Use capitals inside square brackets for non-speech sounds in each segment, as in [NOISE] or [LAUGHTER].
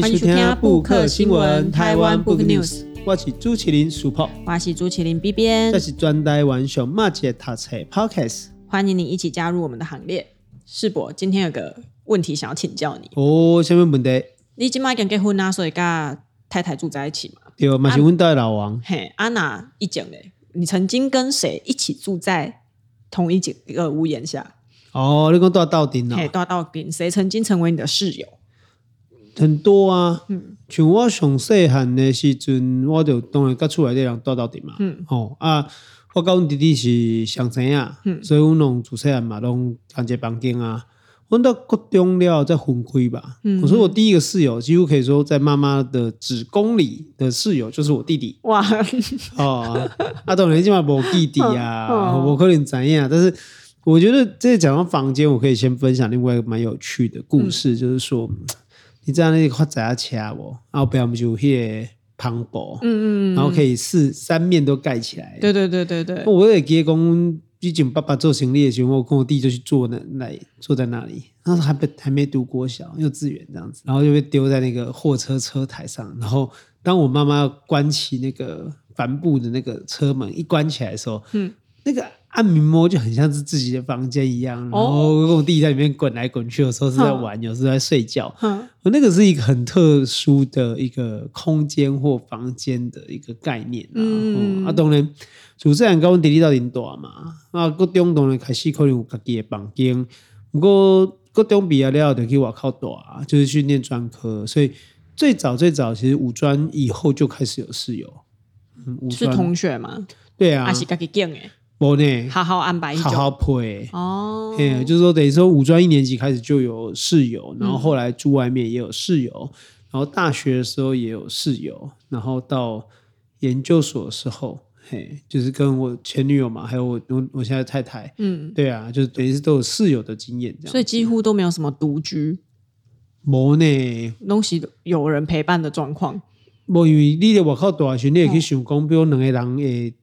欢迎收听布克新闻台湾 Book News。我是朱麒麟 Super，我是朱麒麟 B 编，这是专台湾上马街读册 Podcast。欢迎你一起加入我们的行列。世博，今天有个问题想要请教你。哦，什么问题？你今麦刚结婚啊，所以跟太太住在一起嘛？对，嘛是阮家老王。嘿，安娜一讲嘞，你曾经跟谁一起住在同一间一个屋檐下？哦，你讲住到顶了？嘿，住到顶，谁曾经成为你的室友？很多啊，嗯，像我上细汉的时阵，我就当然跟厝内的人住到底嘛，嗯，哦啊，我跟阮弟弟是上生啊，嗯，所以阮拢自细汉嘛，拢同一个房间啊。阮到国中了再分开吧，嗯，所以我第一个室友几乎可以说在妈妈的子宫里的室友就是我弟弟。哇，哦，啊，当然起码无弟弟啊，[LAUGHS] 我可能知影，但是我觉得这讲到房间，我可以先分享另外一个蛮有趣的故事，嗯、就是说。你知道那个发财车不？然后不要么就些磅礴，嗯嗯，然后可以四三面都盖起来。对对对对对。我也记得讲，以前爸爸做行李的时候，我跟我弟就去坐那那坐在那里。那时候还没还没读国小，幼稚园这样子，然后就被丢在那个货车车台上。然后当我妈妈要关起那个帆布的那个车门一关起来的时候，嗯，那个。按摩摸就很像是自己的房间一样，然后跟我弟弟在里面滚来滚去，有时候是在玩，有时候在睡觉。我那个是一个很特殊的一个空间或房间的一个概念。嗯，啊，当然，主持人跟我弟弟到底大嘛？啊，各中当然开始可能有自己的房间，不过各中毕业了就去外口住，就是去念专科。所以最早最早其实五专以后就开始有室友。嗯，是同学吗？对啊，还是自己建的？不呢，好好安排，好好配哦。嘿，就是说，等于说，五专一年级开始就有室友，然后后来住外面也有室友，嗯、然后大学的时候也有室友，然后到研究所的时候，嘿，就是跟我前女友嘛，还有我我我现在太太，嗯，对啊，就是等于是都有室友的经验，这样，所以几乎都没有什么独居。无呢，东西有人陪伴的状况。无，因为你在外口大学，你也可以想讲，比如两个人诶。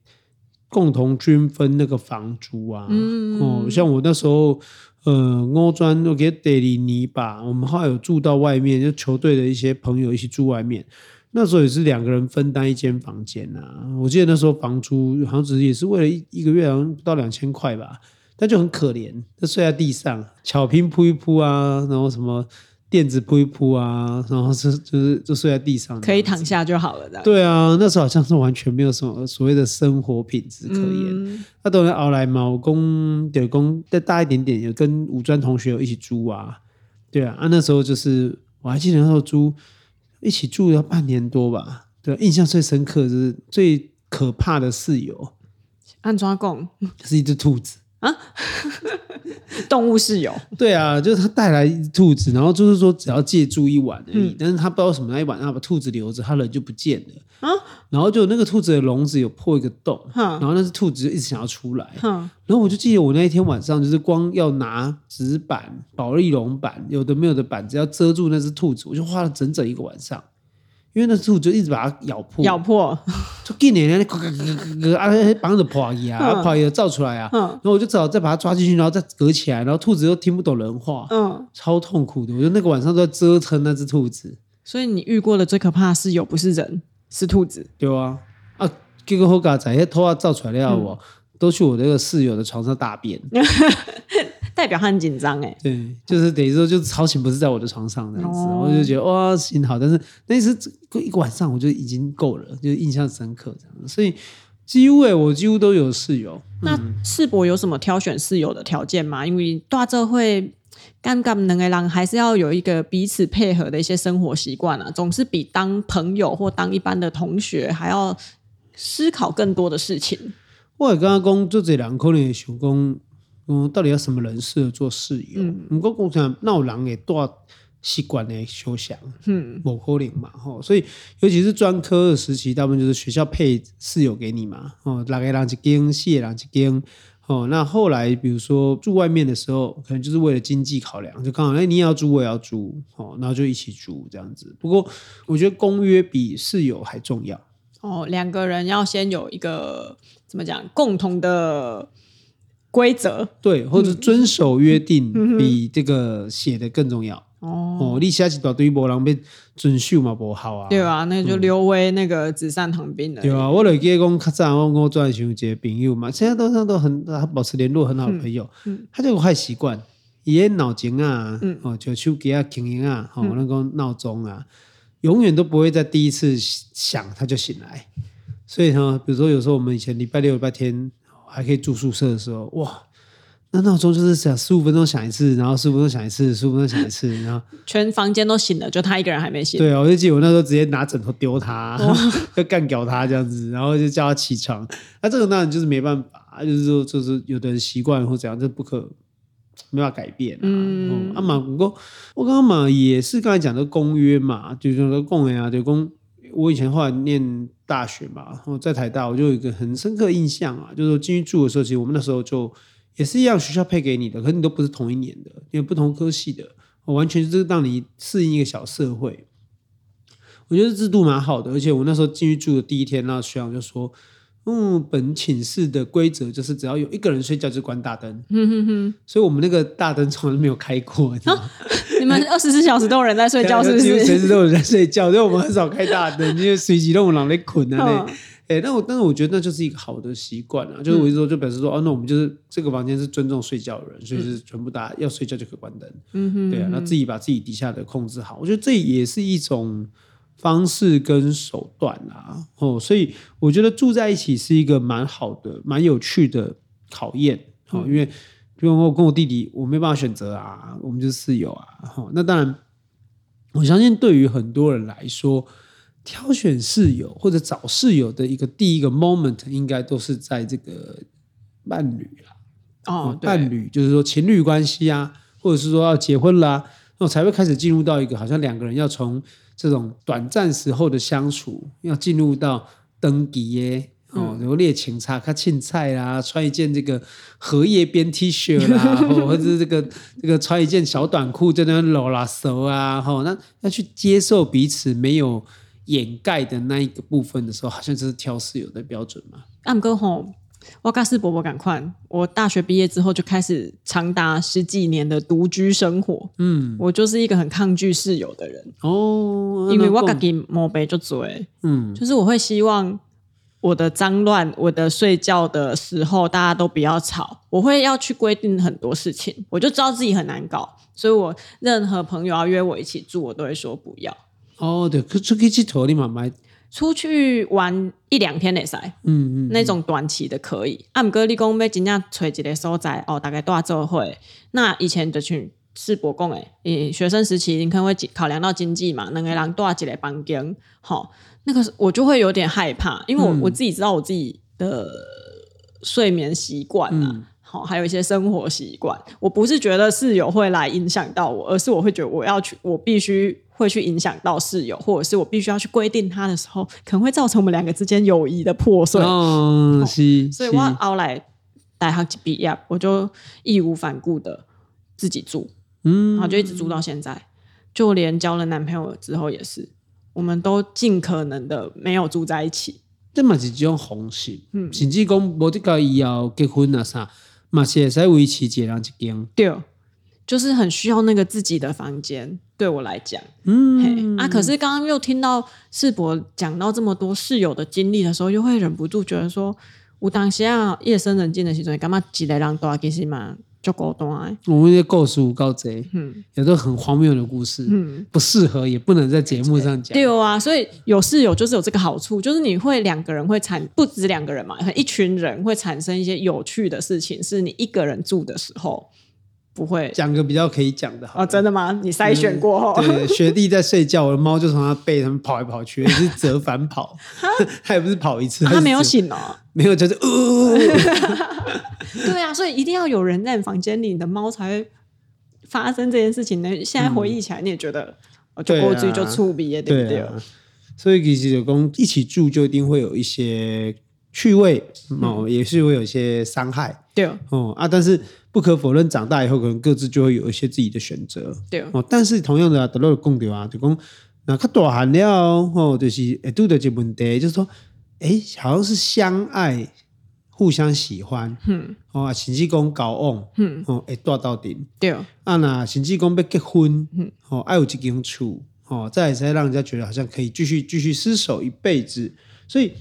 共同均分那个房租啊，嗯、哦，像我那时候，呃，欧专我给德里尼吧，我们后来有住到外面，就球队的一些朋友一起住外面，那时候也是两个人分担一间房间啊。我记得那时候房租好像只是也是为了一一个月好像不到两千块吧，但就很可怜，就睡在地上，巧拼铺一铺啊，然后什么。垫子铺一铺啊，然后是就是就睡在地上，可以躺下就好了。对啊，那时候好像是完全没有什么所谓的生活品质可言。那当然熬来嘛，我公点公再大一点点，有跟五专同学有一起租啊。对啊，啊那时候就是我还记得那时候租一起住要半年多吧。对，印象最深刻就是最可怕的室友，安抓贡是一只兔子啊。[LAUGHS] 动物室友，对啊，就是他带来兔子，然后就是说只要借住一晚而已，嗯、但是他不知道什么那一晚，他把兔子留着，他人就不见了。啊。然后就那个兔子的笼子有破一个洞，嗯、然后那只兔子就一直想要出来，嗯、然后我就记得我那一天晚上就是光要拿纸板、保利龙板，有的没有的板子要遮住那只兔子，我就花了整整一个晚上。因为那兔子就一直把它咬破，咬破，就给你那咯咯咯咯啊，绑着破一啊，破一造出来啊，然后我就只好再把它抓进去，然后再隔起来，然后兔子又听不懂人话，嗯，超痛苦的。我觉得那个晚上都在折腾那只兔子。所以你遇过的最可怕的室友不是人，是兔子。对啊，啊，结果后嘎仔，那头发照出来了，我都去我那个室友的床上大便。[LAUGHS] 代表他很紧张哎，对，就是等于说，就是吵醒不是在我的床上这样子，哦、我就觉得哇，幸好，但是那次一个晚上我就已经够了，就印象深刻这样子，所以几乎哎，我几乎都有室友。那世博有什么挑选室友的条件吗？因为大这会尴尬能个人还是要有一个彼此配合的一些生活习惯啊，总是比当朋友或当一般的同学还要思考更多的事情。我刚刚讲，就这两可能想讲。嗯，到底要什么人适合做室友？不过我想闹人也多习惯的休想，嗯，某科领嘛，吼，所以尤其是专科的时期，大部分就是学校配室友给你嘛，哦，两个人一间，四个人一间，哦，那后来比如说住外面的时候，可能就是为了经济考量，就刚好哎，你也要租，我也要租，哦，然后就一起住这样子。不过我觉得公约比室友还重要。哦，两个人要先有一个怎么讲共同的。规则。对，或者遵守约定比这个写的更重要。哦，哦，你写一大堆无人要遵守嘛，不好啊。对啊，那就留为那个纸上谈兵了。对啊，我记得讲较早我我转学一个朋友嘛，现在都都很保持联络很好的朋友，嗯。嗯、他就有坏习惯，伊个脑筋啊，嗯、哦，就手机啊、轻音啊，哦，那个闹钟啊，永远都不会在第一次响他就醒来。所以呢，比如说有时候我们以前礼拜六、礼拜天还可以住宿舍的时候，哇。那闹钟就是想十五分钟响一次，然后十五分钟响一次，十五分钟响一次，然后全房间都醒了，就他一个人还没醒。对啊，我就记得我那时候直接拿枕头丢他，就 [LAUGHS] 干掉他这样子，然后就叫他起床。那这个当然就是没办法，就是说，就是有的人习惯或怎样，这不可没办法改变啊。嗯，啊嘛，不过我刚刚嘛也是刚才讲的公约嘛，就是说公约啊，就公。我以前后来念大学嘛，然后在台大，我就有一个很深刻印象啊，就是说进去住的时候，其实我们那时候就。也是一样，学校配给你的，可是你都不是同一年的，因为不同科系的，完全就是让你适应一个小社会。我觉得制度蛮好的，而且我那时候进去住的第一天，那学长就说：“嗯，本寝室的规则就是只要有一个人睡觉就关大灯。”嗯哼哼，所以我们那个大灯从来没有开过。你，啊、你们二十四小时都有人在睡觉，[LAUGHS] 是不是？随时都有人在睡觉，所以我们很少开大灯，[LAUGHS] 因为随时都有人在困啊。哎、欸，那我但是我觉得那就是一个好的习惯啊，就是我一直说就表示说，哦、嗯啊，那我们就是这个房间是尊重睡觉的人，所以是全部大家要睡觉就可以关灯。嗯哼，对啊，那自己把自己底下的控制好，我觉得这也是一种方式跟手段啊。哦，所以我觉得住在一起是一个蛮好的、蛮有趣的考验。哦，因为比如我跟我弟弟，我没办法选择啊，我们就是室友啊。哦，那当然，我相信对于很多人来说。挑选室友或者找室友的一个第一个 moment，应该都是在这个伴侣啦。哦，伴侣就是说情侣关系啊，或者是说要结婚啦，那我才会开始进入到一个好像两个人要从这种短暂时候的相处，要进入到登基耶哦，然后列请茶、看青菜啦，穿一件这个荷叶边 T 恤啦，[LAUGHS] 或者是这个这个穿一件小短裤在那搂拉手啊，吼，那要去接受彼此没有。掩盖的那一个部分的时候，好像就是挑室友的标准嘛。啊，不过吼，我跟世伯伯赶快，我大学毕业之后就开始长达十几年的独居生活。嗯，我就是一个很抗拒室友的人哦，因为我自己毛病就嘴。嗯，就是我会希望我的脏乱，我的睡觉的时候大家都不要吵。我会要去规定很多事情，我就知道自己很难搞，所以我任何朋友要约我一起住，我都会说不要。哦，对，出去去托你妈妈，出去玩一两天的噻，嗯嗯，那种短期的可以。啊，毋过你讲要真正找一个所在，哦，大概多少周会？那以前就去世博讲诶，诶，学生时期你可能会考量到经济嘛，两个人多少几个房间，好，那个我就会有点害怕，因为我、嗯、我自己知道我自己的睡眠习惯啊，好、嗯，还有一些生活习惯，我不是觉得室友会来影响到我，而是我会觉得我要去，我必须。会去影响到室友，或者是我必须要去规定他的时候，可能会造成我们两个之间友谊的破碎。哦，是，所以我后来大学毕业，我就义无反顾的自己住，嗯，然后就一直住到现在，就连交了男朋友之后也是，我们都尽可能的没有住在一起。这嘛是一种方式，嗯，甚至讲无得个以后结婚啊啥，嘛是会使维持一人一间。对。就是很需要那个自己的房间，对我来讲，嗯啊，可是刚刚又听到世博讲到这么多室友的经历的时候，又会忍不住觉得说，我当下夜深人静的时候，干嘛几个人住其实嘛就孤单。我们的故事高贼，嗯，有的很荒谬的故事，嗯，不适合也不能在节目上讲。对啊，所以有室友就是有这个好处，就是你会两个人会产不止两个人嘛，一群人会产生一些有趣的事情，是你一个人住的时候。不会。讲个比较可以讲的好哦，真的吗？你筛选过后，嗯、对，学弟在睡觉，我的猫就从他背上跑来跑去，也是折返跑，[LAUGHS] 他也不是跑一次，他没有醒哦，[LAUGHS] 没有，就是呃，[LAUGHS] 对啊，所以一定要有人在房间里，你的猫才会发生这件事情。呢。现在回忆起来，你也觉得，嗯、就过去就触鼻也对不对？所以其实有公一起住，就一定会有一些趣味哦，嗯、也是会有一些伤害，对。哦啊，但是。不可否认，长大以后可能各自就会有一些自己的选择。对。哦，但是同样的啊，德勒共对啊，就讲那他大汉了哦，就是诶，都的这问题，就是说，哎，好像是相爱互相喜欢，嗯，哦，甚至讲交往，嗯，哦，会大到顶，对，啊，那甚至讲要结婚，嗯，哦，爱有一间厝，哦，再才让人家觉得好像可以继续继续厮守一辈子，所以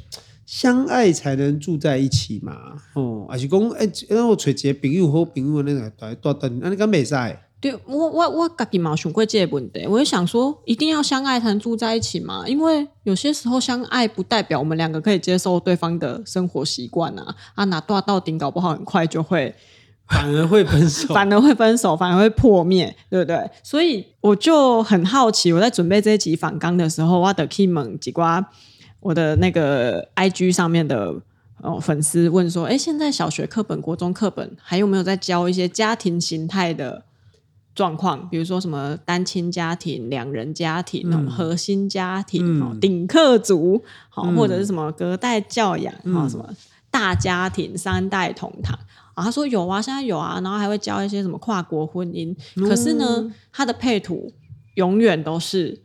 相爱才能住在一起嘛，哦，还是讲，哎，那我找一个朋友好朋友那个住住到底，那你敢没在？对我我我自己嘛想过这个问题，我就想说，一定要相爱才能住在一起嘛？因为有些时候相爱不代表我们两个可以接受对方的生活习惯啊啊，哪断到顶搞不好很快就会 [LAUGHS] 反而会分手，反而会分手，反而会破灭，对不对？所以我就很好奇，我在准备这一集反纲的时候，我的 key 们几瓜我的那个 IG 上面的哦粉丝问说，哎，现在小学课本、国中课本还有没有在教一些家庭形态的？状况，比如说什么单亲家庭、两人家庭、嗯、核心家庭、嗯、顶客族，好、嗯，或者是什么隔代教养，然后、嗯、什么大家庭、三代同堂啊？他说有啊，现在有啊，然后还会教一些什么跨国婚姻。嗯、可是呢，他的配图永远都是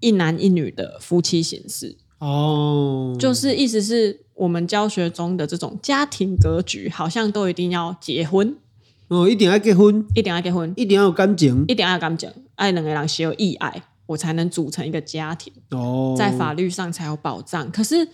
一男一女的夫妻形式哦，就是意思是我们教学中的这种家庭格局，好像都一定要结婚。哦，一定要结婚，一定要结婚，一定要有感情，一定要有感情，爱两个人需要义爱，我才能组成一个家庭。哦，在法律上才有保障。可是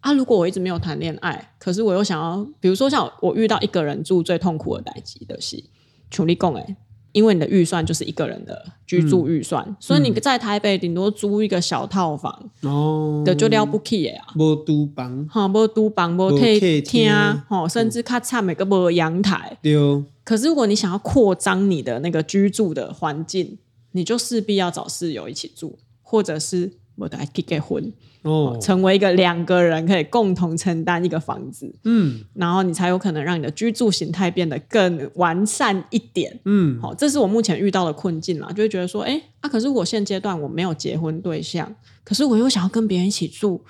啊，如果我一直没有谈恋爱，可是我又想要，比如说像我遇到一个人住最痛苦的代际的是，处理共诶。因为你的预算就是一个人的居住预算，嗯、所以你在台北顶多租一个小套房，哦，的就了不起呀，无租房，哈，无租房，无客厅，哈，甚至较差每个无阳台，对、嗯。可是如果你想要扩张你的那个居住的环境，你就势必要找室友一起住，或者是我的结结婚。哦，成为一个两个人可以共同承担一个房子，嗯，然后你才有可能让你的居住形态变得更完善一点，嗯，好，这是我目前遇到的困境啦，就会觉得说，哎，啊，可是我现阶段我没有结婚对象，可是我又想要跟别人一起住，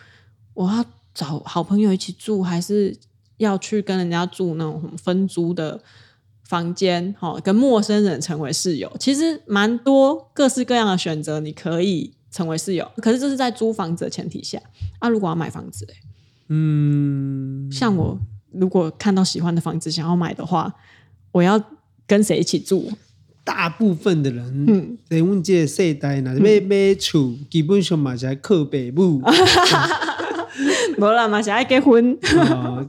我要找好朋友一起住，还是要去跟人家住那种分租的房间，好，跟陌生人成为室友，其实蛮多各式各样的选择，你可以。成为室友，可是这是在租房子的前提下。啊，如果要买房子，嗯，像我如果看到喜欢的房子想要买的话，我要跟谁一起住？大部分的人，嗯，在我们这世代呢，买买厝基本上嘛是要靠父母。[LAUGHS] 没了嘛，想要结婚，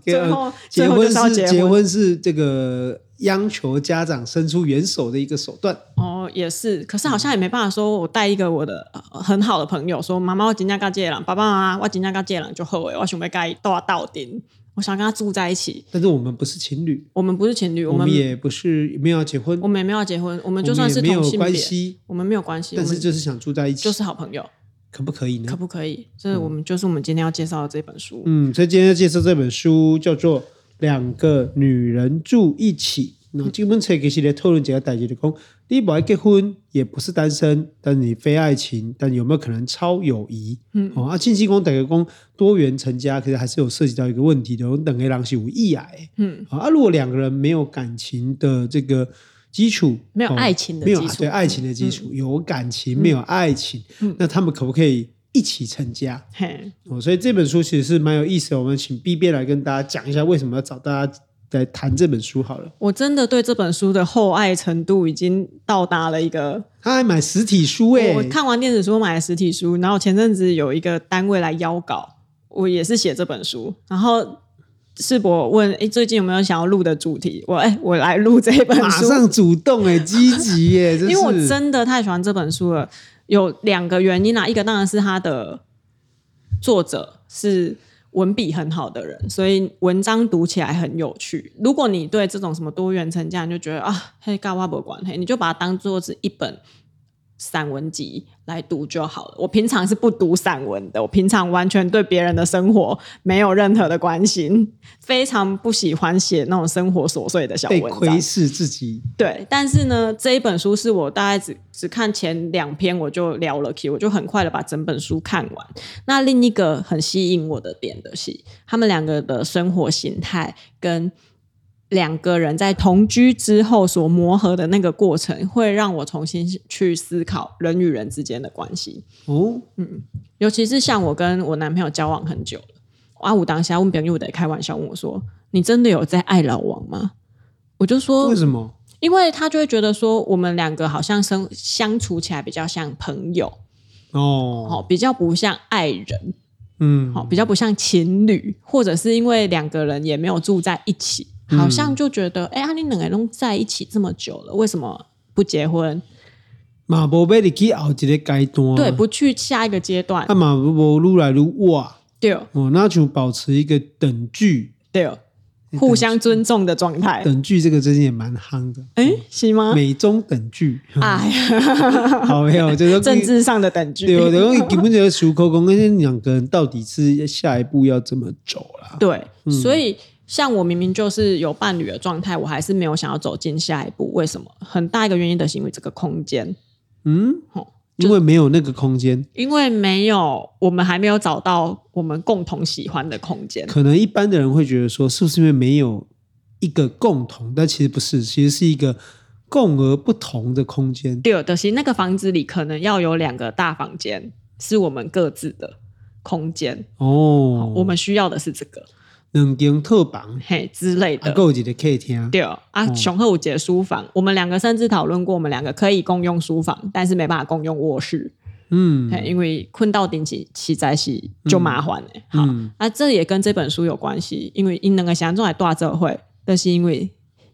最后结婚是结婚是这个。央求家长伸出援手的一个手段哦，也是，可是好像也没办法说，我带一个我的很好的朋友说，妈妈我今天跟这个人，爸爸妈妈我今天跟这个人就好哎，我准备跟他到顶，我想跟他住在一起。但是我们不是情侣，我们不是情侣，我们也不是没有要结婚，我们也没有要结婚，我们就算是同性别，没有关系，我们没有关系，但是就是想住在一起，就是好朋友，可不可以呢？可不可以？这是我们、嗯、就是我们今天要介绍的这本书，嗯，所以今天要介绍这本书叫做《两个女人住一起》。那这本书其实来讨论这个代志的讲，你不爱结婚，也不是单身，但你非爱情，但有没有可能超友谊？嗯，哦，啊，亲戚讲等于讲多元成家，可是还是有涉及到一个问题的，等个人是有意癌，嗯，啊，如果两个人没有感情的这个基础，没有爱情的基础，没有对爱情的基础，嗯、有感情没有爱情，嗯、那他们可不可以一起成家？嘿，哦，所以这本书其实是蛮有意思的，我们请 B B 来跟大家讲一下为什么要找大家。来谈这本书好了。我真的对这本书的厚爱程度已经到达了一个。他还买实体书哎！我看完电子书，买了实体书。然后前阵子有一个单位来邀稿，我也是写这本书。然后世博问：“哎，最近有没有想要录的主题？”我哎，我来录这本书，马上主动哎，积极耶！因为我真的太喜欢这本书了。有两个原因啊，一个当然是他的作者是。文笔很好的人，所以文章读起来很有趣。如果你对这种什么多元成家，你就觉得啊，嘿，跟我没关系，你就把它当做是一本散文集来读就好了。我平常是不读散文的，我平常完全对别人的生活没有任何的关心，非常不喜欢写那种生活琐碎的小文章。被窥视自己。对，但是呢，这一本书是我大概只只看前两篇，我就聊了起，我就很快的把整本书看完。那另一个很吸引我的点的是，他们两个的生活形态跟。两个人在同居之后所磨合的那个过程，会让我重新去思考人与人之间的关系。哦，嗯，尤其是像我跟我男朋友交往很久了，阿武当下问朋友得开玩笑问我说：“你真的有在爱老王吗？”我就说：“为什么？”因为他就会觉得说，我们两个好像生相处起来比较像朋友哦，好，比较不像爱人，嗯，好，比较不像情侣，或者是因为两个人也没有住在一起，好像就觉得，哎、嗯，你两个人在一起这么久了，为什么不结婚？马博贝你去熬一个阶段，对，不去下一个阶段，他马博越来越哇，对。哦，那就保持一个等距，对。互相尊重的状态，等距这个最近也蛮夯的，哎，是吗？美中等距，哎呀，[LAUGHS] 好没有，就是政治上的等距。对，我等于基本就是熟口供，那两个人到底是下一步要怎么走啦？对，所以像我明明就是有伴侣的状态，我还是没有想要走进下一步。为什么？很大一个原因的是因为这个空间，嗯，因为没有那个空间，因为没有，我们还没有找到我们共同喜欢的空间。可能一般的人会觉得说，是不是因为没有一个共同？但其实不是，其实是一个共而不同的空间。对，的是那个房子里可能要有两个大房间，是我们各自的空间。哦，我们需要的是这个。两间套房，嘿之类的，够几个客厅。对啊，雄厚姐书房，我们两个甚至讨论过，我们两个可以共用书房，但是没办法共用卧室。嗯，因为困到顶起起在起就麻烦了。好，那这也跟这本书有关系，因为因那个想中来大这会，但是因为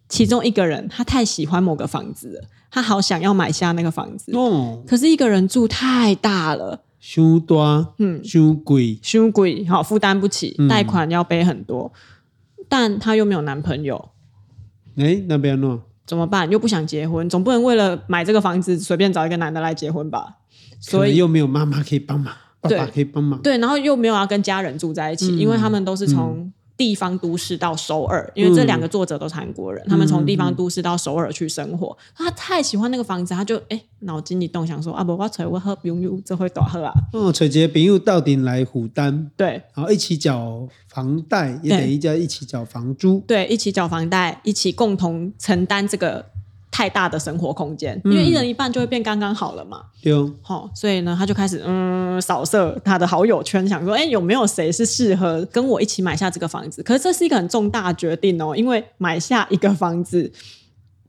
其中一个人他太喜欢某个房子了，他好想要买下那个房子。哦，可是一个人住太大了。太大，嗯，太贵，太贵，好负担不起，贷款要背很多，嗯、但她又没有男朋友，哎、欸，那边呢？怎么办？又不想结婚，总不能为了买这个房子随便找一个男的来结婚吧？所以又没有妈妈可以帮忙，爸爸可以帮忙，对，然后又没有要跟家人住在一起，嗯、因为他们都是从。嗯地方都市到首尔，因为这两个作者都是韩国人，嗯、他们从地方都市到首尔去生活。嗯、他太喜欢那个房子，他就哎脑筋一动想说啊不，我找我喝朋友这会多好啊。哦，找几个朋友到顶来负担，对，然后一起缴房贷，也等于叫一起缴房租，对，一起缴房贷，一起共同承担这个。太大的生活空间，因为一人一半就会变刚刚好了嘛。对、嗯，好、哦，所以呢，他就开始嗯扫射他的好友圈，想说，哎，有没有谁是适合跟我一起买下这个房子？可是这是一个很重大的决定哦，因为买下一个房子，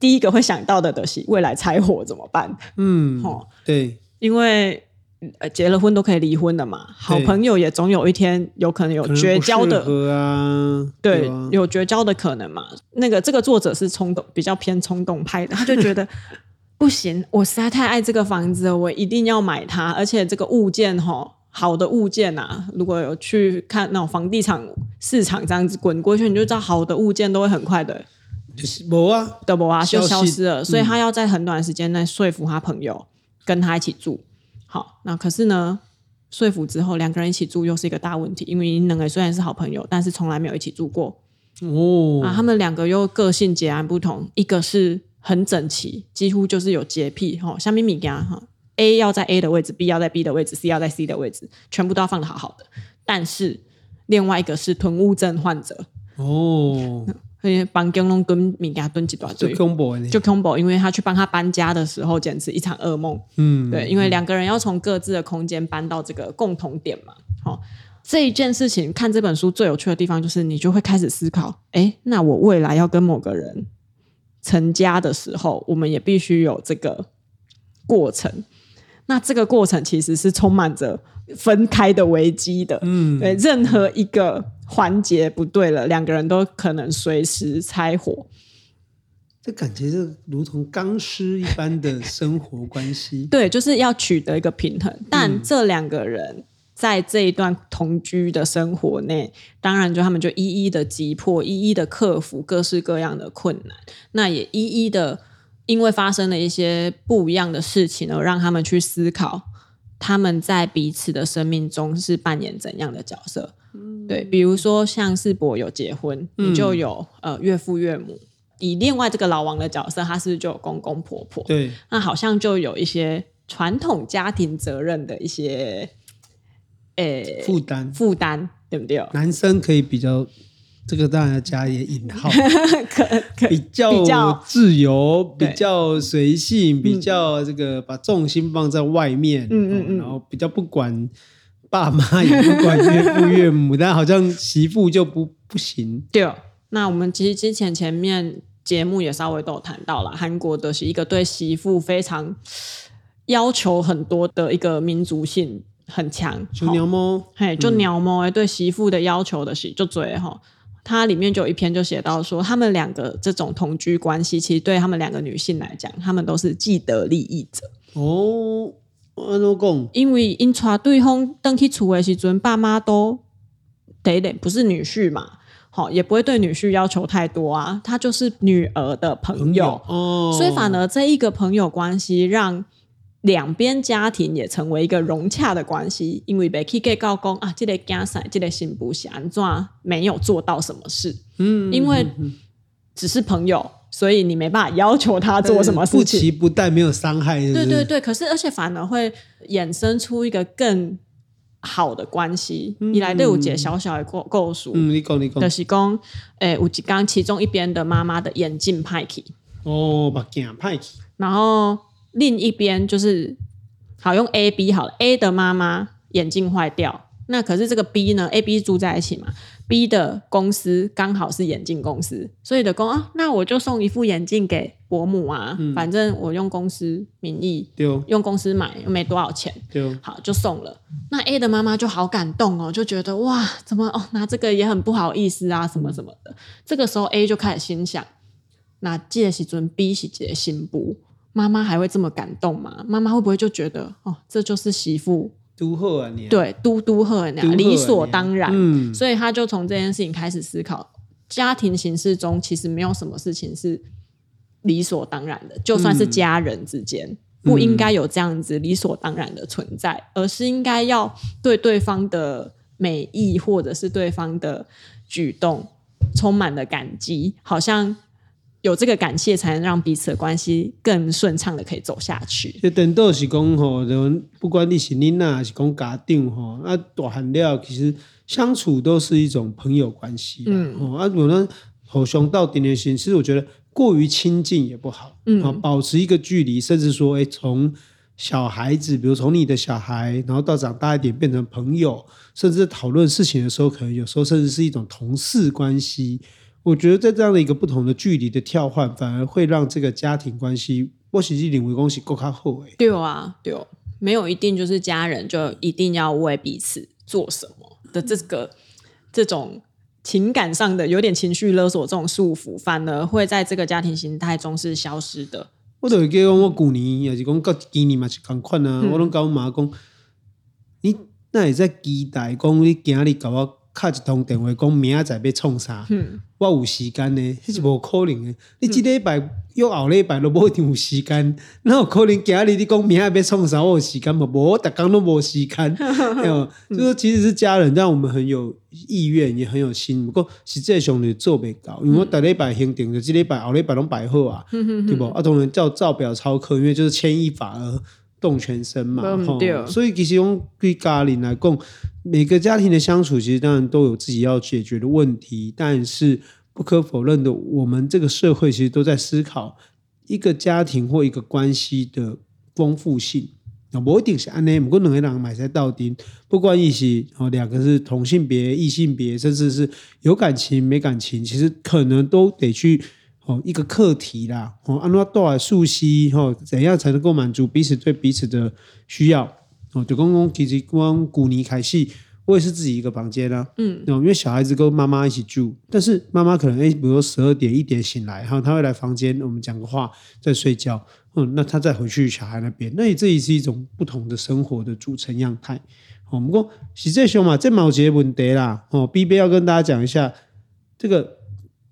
第一个会想到的东西未来拆伙怎么办？嗯，哦，对，因为。呃，结了婚都可以离婚的嘛。好朋友也总有一天有可能有绝交的，啊、对，啊、有绝交的可能嘛。那个这个作者是冲动，比较偏冲动派的，他就觉得 [LAUGHS] 不行，我实在太爱这个房子了，我一定要买它。而且这个物件哈，好的物件啊，如果有去看那种房地产市场这样子滚过去，你就知道好的物件都会很快的，就是没啊，对不啊，就消失了。嗯、所以他要在很短的时间内说服他朋友跟他一起住。好，那可是呢，说服之后两个人一起住又是一个大问题，因为两个虽然是好朋友，但是从来没有一起住过。哦，啊，他们两个又个性截然不同，一个是很整齐，几乎就是有洁癖，哈，像咪咪家哈，A 要在 A 的位置，B 要在 B 的位置，C 要在 C 的位置，全部都要放的好好的。但是另外一个是囤物症患者。哦。所以帮江龙蹲米家蹲几多对，就恐怖，就恐怖，因为他去帮他搬家的时候，简直一场噩梦。嗯，对，因为两个人要从各自的空间搬到这个共同点嘛。好、哦，这一件事情看这本书最有趣的地方，就是你就会开始思考：哎，那我未来要跟某个人成家的时候，我们也必须有这个过程。那这个过程其实是充满着分开的危机的。嗯，对，任何一个。环节不对了，两个人都可能随时拆伙。这感觉是如同钢丝一般的生活关系。[LAUGHS] 对，就是要取得一个平衡。但这两个人在这一段同居的生活内，嗯、当然就他们就一一的击破，一一的克服各式各样的困难。那也一一的，因为发生了一些不一样的事情，而让他们去思考，他们在彼此的生命中是扮演怎样的角色。对，比如说像世博有结婚，你就有、嗯、呃岳父岳母。以另外这个老王的角色，他是不是就有公公婆婆？对，那好像就有一些传统家庭责任的一些诶负担负担，对不对？男生可以比较这个当然要加一些引号，[LAUGHS] 可可比较自由，比较，比较随性，比较这个把重心放在外面，嗯嗯嗯，然后比较不管。爸妈也不管岳父岳母，但好像媳妇就不不行。对，那我们其实之前前面节目也稍微都有谈到了，韩国的是一个对媳妇非常要求很多的一个民族性很强，就鸟猫，嘿，就鸟猫哎，对媳妇的要求的是就嘴哈。它里面就有一篇就写到说，他们两个这种同居关系，其实对他们两个女性来讲，他们都是既得利益者哦。安怎讲？因为因带对方登去厝的时阵，爸妈都得得不是女婿嘛，好，也不会对女婿要求太多啊。他就是女儿的朋友，所以反而这一个朋友关系让。两边家庭也成为一个融洽的关系，因为被 K K 告公啊，这个家嫂，这个新妇是安怎没有做到什么事，嗯，因为只是朋友，所以你没办法要求他做什么事情，不期不待，没有伤害是是？对对对，可是而且反而会衍生出一个更好的关系。嗯、你来对我姐小小的构构述，嗯，你讲你讲，就是讲，诶、欸，有一刚其中一边的妈妈的眼镜派去，哦，把镜派去，然后。另一边就是好用 A B 好了，A 的妈妈眼镜坏掉，那可是这个 B 呢？A B 住在一起嘛，B 的公司刚好是眼镜公司，所以的公啊，那我就送一副眼镜给伯母啊，嗯、反正我用公司名义，用公司买又没多少钱，好就送了。那 A 的妈妈就好感动哦，就觉得哇，怎么哦拿这个也很不好意思啊，什么什么的。这个时候 A 就开始心想，那这时尊 B 是一个新妇。妈妈还会这么感动吗？妈妈会不会就觉得哦，这就是媳妇都贺啊，对，都都贺那样理所当然。嗯，所以他就从这件事情开始思考，家庭形式中其实没有什么事情是理所当然的，就算是家人之间，不应该有这样子理所当然的存在，而是应该要对对方的美意或者是对方的举动充满了感激，好像。有这个感谢，才能让彼此的关系更顺畅的可以走下去。就等到是讲吼，不管你是囡仔还是讲家长吼，啊大汉了，其实相处都是一种朋友关系。嗯，啊，我呢，互相到点点心，其实我觉得过于亲近也不好。嗯，保持一个距离，甚至说，哎，从小孩子，比如从你的小孩，然后到长大一点变成朋友，甚至讨论事情的时候，可能有时候甚至是一种同事关系。我觉得在这样的一个不同的距离的跳换，反而会让这个家庭关系，我实际领为恭喜够卡后诶。对啊，对哦，没有一定就是家人就一定要为彼此做什么的这个这种情感上的有点情绪勒索这种束缚，反而会在这个家庭形态中是消失的。我都会记得我旧年也是讲到今年嘛是同款啊，我拢跟我妈讲，你那也在期待讲你今日搞我。卡一通电话讲明仔载要创啥？嗯、我有时间呢，迄是无可能的。嗯、你即礼拜又后礼拜都无一定有时间，[LAUGHS] 那有可能今日你讲明仔要创啥？我有时间吗？无，我逐工都无时间。[LAUGHS] 嗯、就说其实是家人，让我们很有意愿，也很有心。不过实际上你做袂到，因为我逐礼拜行程，就即礼拜后礼拜拢摆好啊，嗯、对无？啊，当然照照表操课，因为就是牵一发而动全身嘛。嗯、所以其实用对家庭来讲。每个家庭的相处，其实当然都有自己要解决的问题，但是不可否认的，我们这个社会其实都在思考一个家庭或一个关系的丰富性。那不一定是安内，不过两个人买在到底，不管一起哦，两个是同性别、异性别，甚至是有感情没感情，其实可能都得去哦一个课题啦。哦，按照多少数息哦，怎样才能够满足彼此对彼此的需要？哦，就公公其实光古尼开戏，我也是自己一个房间啊。嗯，因为小孩子跟妈妈一起住，但是妈妈可能诶，比如说十二点一点醒来，哈，他会来房间，我们讲个话，再睡觉。嗯，那他再回去小孩那边，那这也是一种不同的生活的组成样态。哦，不过实际上嘛，这毛节问题啦。哦，B B 要跟大家讲一下，这个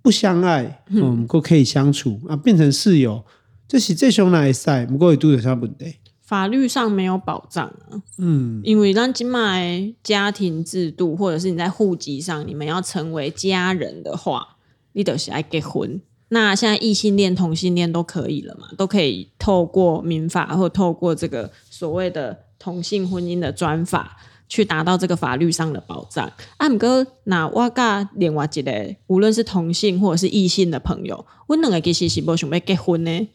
不相爱，嗯，不过可以相处啊，变成室友，这是最凶来赛，不过也都有啥问题。法律上没有保障啊，嗯，因为咱今麦家庭制度，或者是你在户籍上，你们要成为家人的话，你都是爱结婚。那现在异性恋、同性恋都可以了嘛，都可以透过民法或透过这个所谓的同性婚姻的专法，去达到这个法律上的保障。啊，不过那我甲另外一个，无论是同性或者是异性的朋友，我两个其实是无想要结婚呢。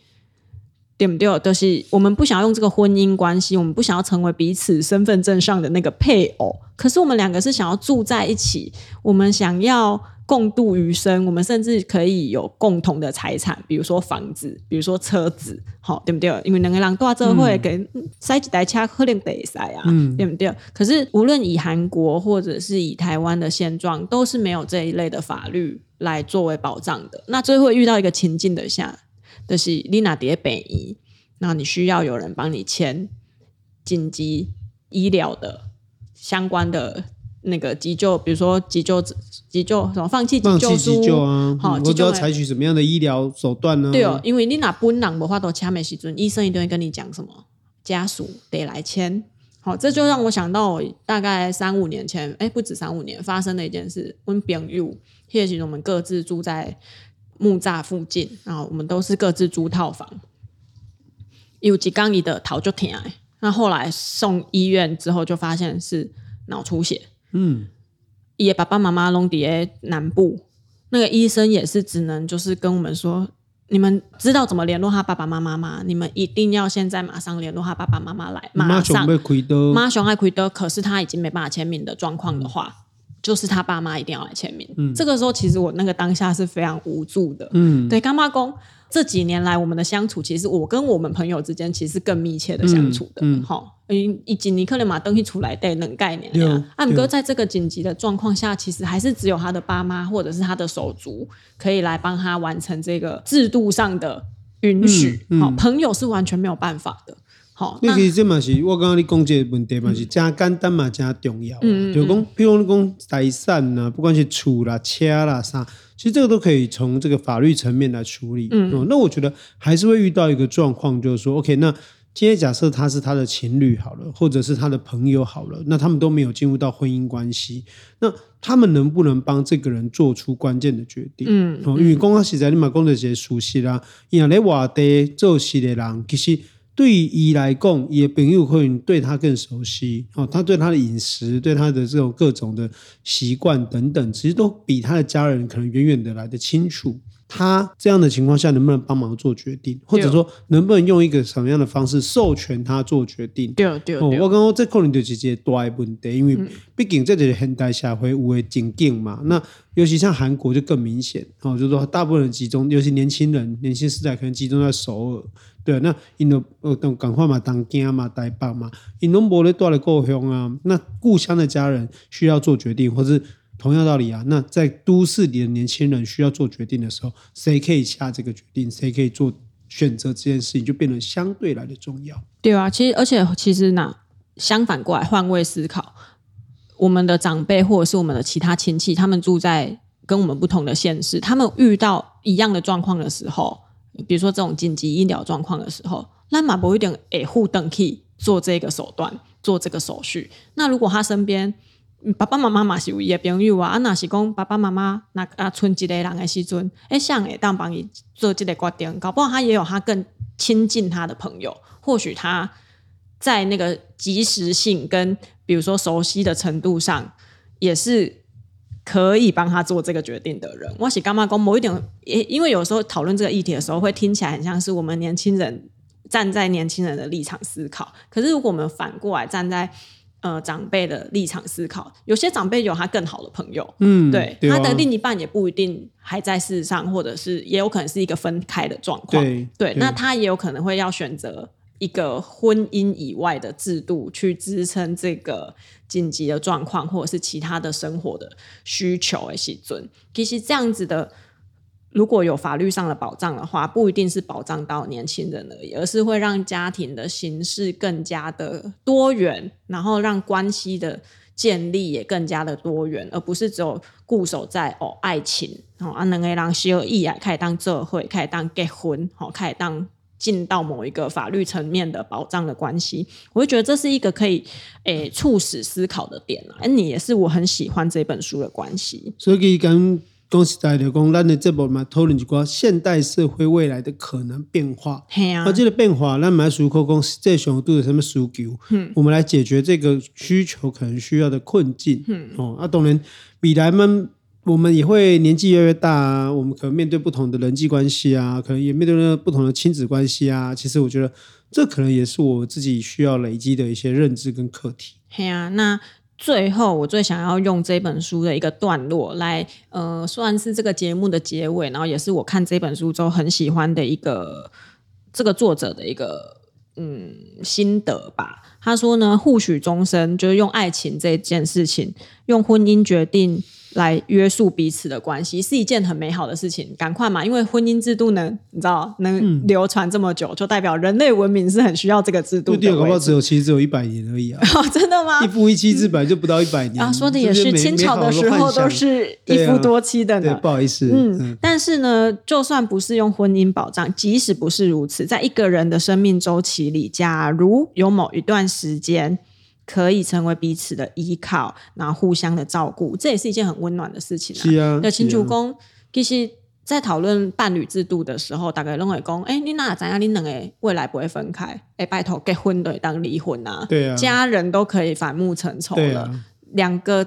对不对？就是我们不想要用这个婚姻关系，我们不想要成为彼此身份证上的那个配偶。可是我们两个是想要住在一起，我们想要共度余生，我们甚至可以有共同的财产，比如说房子，比如说车子，好，对不对？因为两个人大这会给塞几台车，可能得塞啊，嗯、对不对？可是无论以韩国或者是以台湾的现状，都是没有这一类的法律来作为保障的。那最后遇到一个情境的下。就是你那叠北医，那你需要有人帮你签紧急医疗的相关的那个急救，比如说急救、急救什么放弃急救书急救啊，好，我就要采取什么样的医疗手段呢？对哦，因为你那本人无法度签的时阵，医生一定会跟你讲什么，家属得来签。好，这就让我想到我大概三五年前，哎，不止三五年发生的一件事。我们朋友，其实我们各自住在。木栅附近，然后我们都是各自租套房。有几缸里的头就疼，那后来送医院之后，就发现是脑出血。嗯，也爸爸妈妈拢在南部，那个医生也是只能就是跟我们说，你们知道怎么联络他爸爸妈妈吗？你们一定要现在马上联络他爸爸妈妈来，马上。妈熊爱亏的，可是他已经没办法签名的状况的话。嗯就是他爸妈一定要来签名。嗯，这个时候其实我那个当下是非常无助的。嗯，对，干妈公这几年来我们的相处，其实我跟我们朋友之间其实更密切的相处的。嗯，好，嗯，以及尼克勒马登一出来的冷概念。对啊，阿姆哥在这个紧急的状况下，其实还是只有他的爸妈或者是他的手足可以来帮他完成这个制度上的允许。好，朋友是完全没有办法的。好，那其实这嘛是我刚刚你讲这个问题嘛是加简单嘛加重要，嗯，就讲比如你讲财产呐，不管是厝啦、车啦啥，其实这个都可以从这个法律层面来处理。嗯，那我觉得还是会遇到一个状况，就是说，OK，那今天假设他是他的情侣好了，或者是他的朋友好了，那他们都没有进入到婚姻关系，那他们能不能帮这个人做出关键的决定？嗯，因为刚刚实在你嘛讲的些熟悉啦，因为在外地做事的人其实。对于伊来讲，也朋友可能对他更熟悉哦。他对他的饮食，对他的这种各种的习惯等等，其实都比他的家人可能远远的来的清楚。他这样的情况下，能不能帮忙做决定，或者说能不能用一个什么样的方式授权他做决定？对对对。我刚刚这可能就是一个大问题，因为毕竟这是现代社会有的情境嘛。那尤其像韩国就更明显哦，就是说大部分人集中，尤其年轻人、年轻世代可能集中在首尔。对，那因为呃，等赶快嘛，当家嘛，带爸嘛，因为没得带来故乡啊。那故乡的家人需要做决定，或是同样道理啊。那在都市里的年轻人需要做决定的时候，谁可以下这个决定，谁可以做选择，这件事情就变得相对来的重要。对啊，其实而且其实呢，相反过来换位思考，我们的长辈或者是我们的其他亲戚，他们住在跟我们不同的县市，他们遇到一样的状况的时候。比如说这种紧急医疗状况的时候，那马博一点诶，互登去做这个手段，做这个手续。那如果他身边爸爸妈妈嘛是有伊的朋友啊，啊那是讲爸爸妈妈那啊村一个人的时阵，诶，像诶当帮伊做这个决定，搞不好他也有他更亲近他的朋友，或许他在那个及时性跟比如说熟悉的程度上也是。可以帮他做这个决定的人，我是干嘛讲某一点？因为有时候讨论这个议题的时候，会听起来很像是我们年轻人站在年轻人的立场思考。可是如果我们反过来站在呃长辈的立场思考，有些长辈有他更好的朋友，嗯，对，对啊、他的另一半也不一定还在世上，或者是也有可能是一个分开的状况，对，对，对，那他也有可能会要选择。一个婚姻以外的制度去支撑这个紧急的状况，或者是其他的生活的需求哎，希尊，其实这样子的，如果有法律上的保障的话，不一定是保障到年轻人而已，而是会让家庭的形式更加的多元，然后让关系的建立也更加的多元，而不是只有固守在哦爱情哦啊两个人相依啊，可以当做会，可以当结婚，好，可以当。进到某一个法律层面的保障的关系，我会觉得这是一个可以诶、促使思考的点啊。你也是我很喜欢这本书的关系。所以跟讲实在的讲，咱的这部嘛讨论一寡现代社会未来的可能变化。系啊，而这个变化，咱买书口讲实际上都有什么需求？嗯，我们来解决这个需求可能需要的困境。嗯，哦，啊，当然未来们。我们也会年纪越来越大啊，我们可能面对不同的人际关系啊，可能也面对了不同的亲子关系啊。其实我觉得这可能也是我自己需要累积的一些认知跟课题。对啊，那最后我最想要用这本书的一个段落来，呃，算是这个节目的结尾，然后也是我看这本书之后很喜欢的一个这个作者的一个嗯心得吧。他说呢，互许终身就是用爱情这件事情，用婚姻决定。来约束彼此的关系是一件很美好的事情，赶快嘛！因为婚姻制度呢，你知道能流传这么久，嗯、就代表人类文明是很需要这个制度的。对，搞不好只有其实只有一百年而已啊！[LAUGHS] 哦、真的吗？一夫一妻制本来就不到一百年。啊，说的也是，清朝的时候都是一夫多妻的呢。对，不好意思。嗯，嗯但是呢，就算不是用婚姻保障，即使不是如此，在一个人的生命周期里，假如有某一段时间。可以成为彼此的依靠，然后互相的照顾，这也是一件很温暖的事情啊。是啊，那亲主公其实，在讨论伴侣制度的时候，大概认为讲，哎，你哪怎样，你两个未来不会分开？哎，拜托，结婚对当离婚啊？对啊，家人都可以反目成仇了。啊、两个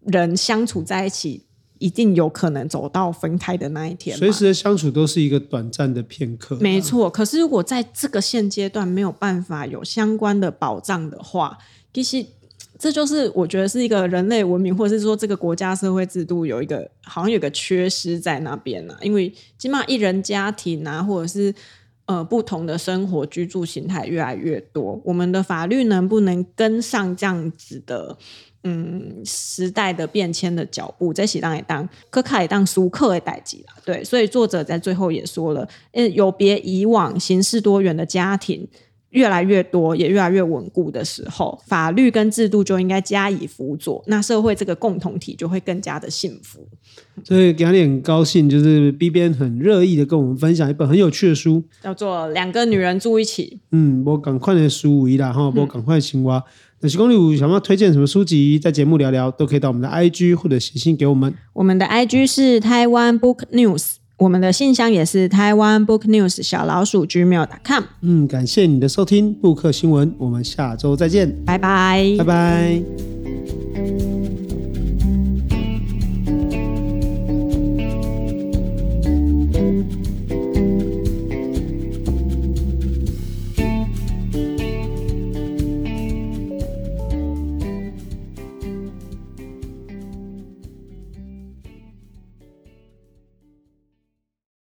人相处在一起，一定有可能走到分开的那一天。随时的相处都是一个短暂的片刻。没错，可是如果在这个现阶段没有办法有相关的保障的话，其实，这就是我觉得是一个人类文明，或者是说这个国家社会制度有一个好像有个缺失在那边啊。因为起码一人家庭啊，或者是呃不同的生活居住形态越来越多，我们的法律能不能跟上这样子的嗯时代的变迁的脚步？这是当也当可卡也当苏克的代际了。对，所以作者在最后也说了，呃，有别以往形式多元的家庭。越来越多，也越来越稳固的时候，法律跟制度就应该加以辅佐，那社会这个共同体就会更加的幸福。所以，给你很高兴，就是 B 边很热意的跟我们分享一本很有趣的书，叫做《两个女人住一起》。嗯，我赶快的书一啦哈，我赶快青蛙。那喜公里想要推荐什么书籍，在节目聊聊，都可以到我们的 IG 或者写信给我们。我们的 IG 是台湾 Book News。我们的信箱也是台湾 Book News 小老鼠 gmail.com。嗯，感谢你的收听，布克新闻，我们下周再见，拜拜，拜拜。